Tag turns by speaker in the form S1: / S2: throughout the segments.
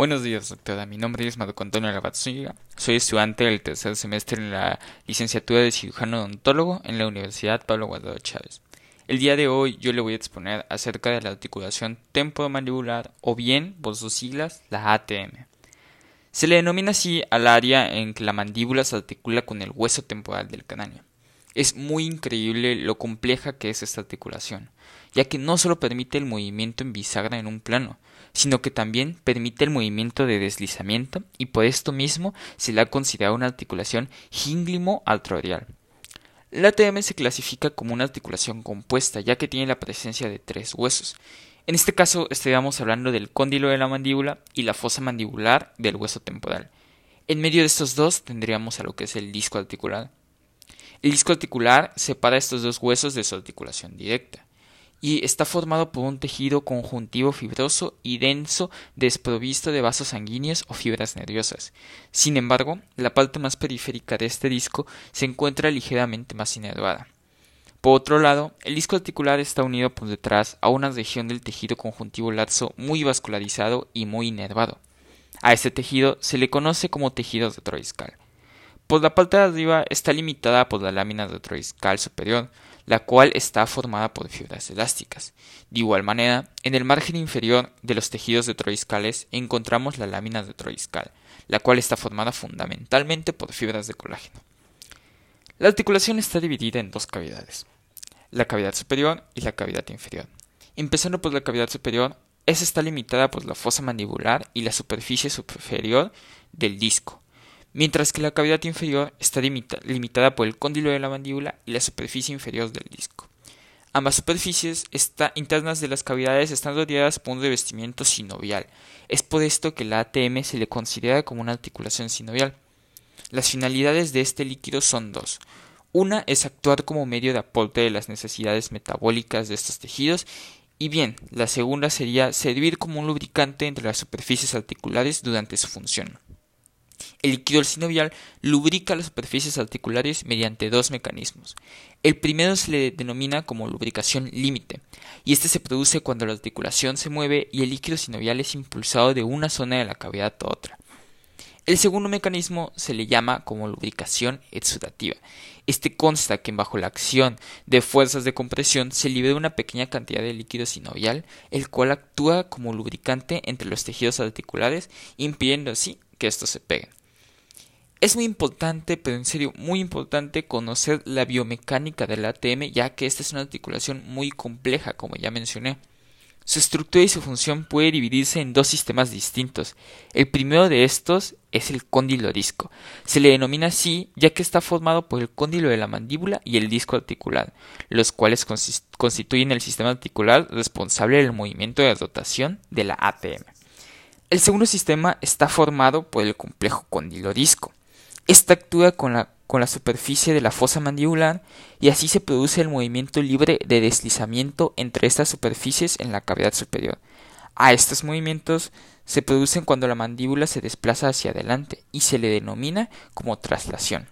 S1: Buenos días, doctora. Mi nombre es Marco Antonio Lavatzuga. Soy estudiante del tercer semestre en la licenciatura de cirujano odontólogo en la Universidad Pablo Guardado Chávez. El día de hoy yo le voy a exponer acerca de la articulación temporomandibular o bien, por sus siglas, la ATM. Se le denomina así al área en que la mandíbula se articula con el hueso temporal del cráneo. Es muy increíble lo compleja que es esta articulación, ya que no solo permite el movimiento en bisagra en un plano, sino que también permite el movimiento de deslizamiento y por esto mismo se le ha considerado una articulación gínglimo-altrorial. La ATM se clasifica como una articulación compuesta, ya que tiene la presencia de tres huesos. En este caso estaríamos hablando del cóndilo de la mandíbula y la fosa mandibular del hueso temporal. En medio de estos dos tendríamos a lo que es el disco articular. El disco articular separa estos dos huesos de su articulación directa y está formado por un tejido conjuntivo fibroso y denso desprovisto de vasos sanguíneos o fibras nerviosas. Sin embargo, la parte más periférica de este disco se encuentra ligeramente más inervada. Por otro lado, el disco articular está unido por detrás a una región del tejido conjuntivo laxo muy vascularizado y muy inervado. A este tejido se le conoce como tejido retroiscal. Por la parte de arriba está limitada por la lámina retroiscal superior, la cual está formada por fibras elásticas. De igual manera, en el margen inferior de los tejidos retroiscales encontramos la lámina retroiscal, la cual está formada fundamentalmente por fibras de colágeno. La articulación está dividida en dos cavidades, la cavidad superior y la cavidad inferior. Empezando por la cavidad superior, esa está limitada por la fosa mandibular y la superficie superior del disco, mientras que la cavidad inferior está limitada por el cóndilo de la mandíbula y la superficie inferior del disco. Ambas superficies internas de las cavidades están rodeadas por un revestimiento sinovial. Es por esto que la ATM se le considera como una articulación sinovial. Las finalidades de este líquido son dos. Una es actuar como medio de aporte de las necesidades metabólicas de estos tejidos y bien, la segunda sería servir como un lubricante entre las superficies articulares durante su función. El líquido sinovial lubrica las superficies articulares mediante dos mecanismos. El primero se le denomina como lubricación límite, y este se produce cuando la articulación se mueve y el líquido sinovial es impulsado de una zona de la cavidad a otra. El segundo mecanismo se le llama como lubricación exudativa. Este consta que bajo la acción de fuerzas de compresión se libera una pequeña cantidad de líquido sinovial, el cual actúa como lubricante entre los tejidos articulares, impidiendo así que estos se peguen. Es muy importante, pero en serio muy importante conocer la biomecánica del ATM, ya que esta es una articulación muy compleja, como ya mencioné. Su estructura y su función puede dividirse en dos sistemas distintos. El primero de estos es el cóndilo disco. Se le denomina así ya que está formado por el cóndilo de la mandíbula y el disco articular, los cuales constituyen el sistema articular responsable del movimiento de rotación de la ATM. El segundo sistema está formado por el complejo cóndilo disco. Esta actúa con la, con la superficie de la fosa mandibular y así se produce el movimiento libre de deslizamiento entre estas superficies en la cavidad superior. A estos movimientos se producen cuando la mandíbula se desplaza hacia adelante y se le denomina como traslación.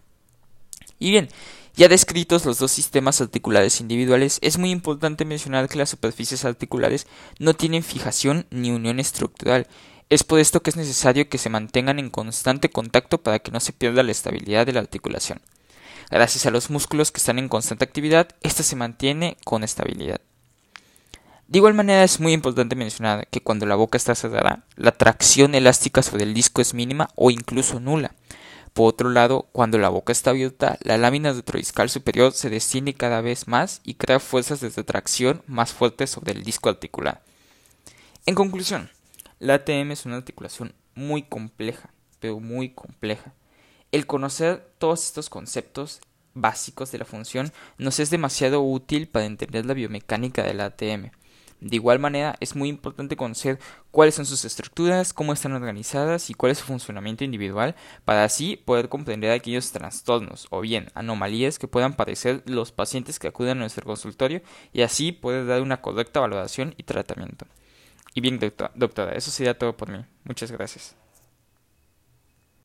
S1: Y bien, ya descritos los dos sistemas articulares individuales, es muy importante mencionar que las superficies articulares no tienen fijación ni unión estructural, es por esto que es necesario que se mantengan en constante contacto para que no se pierda la estabilidad de la articulación. Gracias a los músculos que están en constante actividad, ésta se mantiene con estabilidad. De igual manera es muy importante mencionar que cuando la boca está cerrada, la tracción elástica sobre el disco es mínima o incluso nula. Por otro lado, cuando la boca está abierta, la lámina retroiscal superior se desciende cada vez más y crea fuerzas de tracción más fuertes sobre el disco articular. En conclusión, la ATM es una articulación muy compleja, pero muy compleja. El conocer todos estos conceptos básicos de la función nos es demasiado útil para entender la biomecánica de la ATM. De igual manera, es muy importante conocer cuáles son sus estructuras, cómo están organizadas y cuál es su funcionamiento individual para así poder comprender aquellos trastornos o bien anomalías que puedan padecer los pacientes que acuden a nuestro consultorio y así poder dar una correcta valoración y tratamiento. Y bien, doctora, eso sería todo por mí. Muchas gracias.